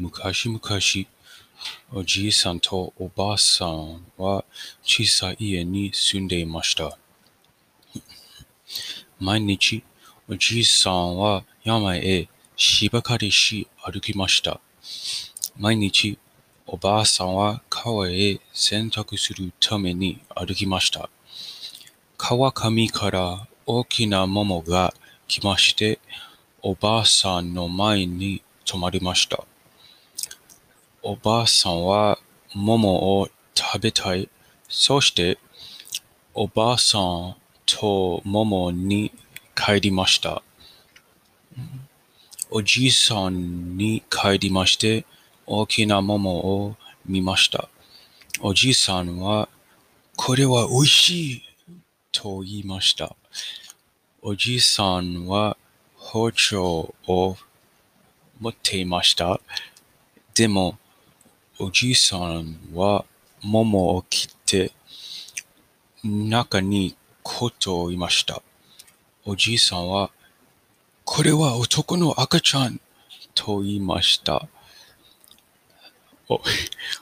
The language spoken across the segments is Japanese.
昔々、おじいさんとおばあさんは小さい家に住んでいました。毎日、おじいさんは山へ芝刈りし歩きました。毎日、おばあさんは川へ洗濯するために歩きました。川上から大きな桃が来まして、おばあさんの前に止まりました。おばあさんは桃を食べたい。そして、おばあさんと桃に帰りました。おじいさんに帰りまして、大きな桃を見ました。おじいさんは、これは美味しいと言いました。おじいさんは包丁を持っていました。でも、おじいさんは桃を切って中にことをいました。おじいさんは、これは男の赤ちゃんと言いました。お、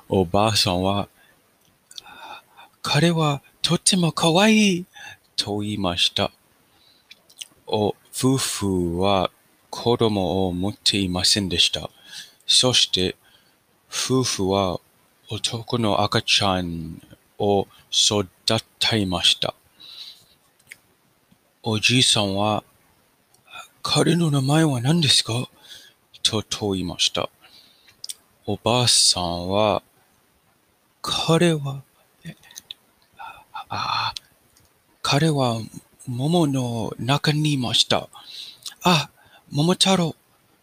おばあさんは、彼はとっても可愛いと言いました。お、夫婦は子供を持っていませんでした。そして、夫婦は男の赤ちゃんを育てました。おじいさんは、彼の名前は何ですか？と問いました。おばあさんは、彼は、あ、彼は桃の中にいました。あ、桃太郎、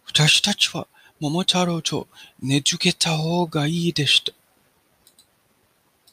私たちは桃太郎と寝つけた方がいいでした。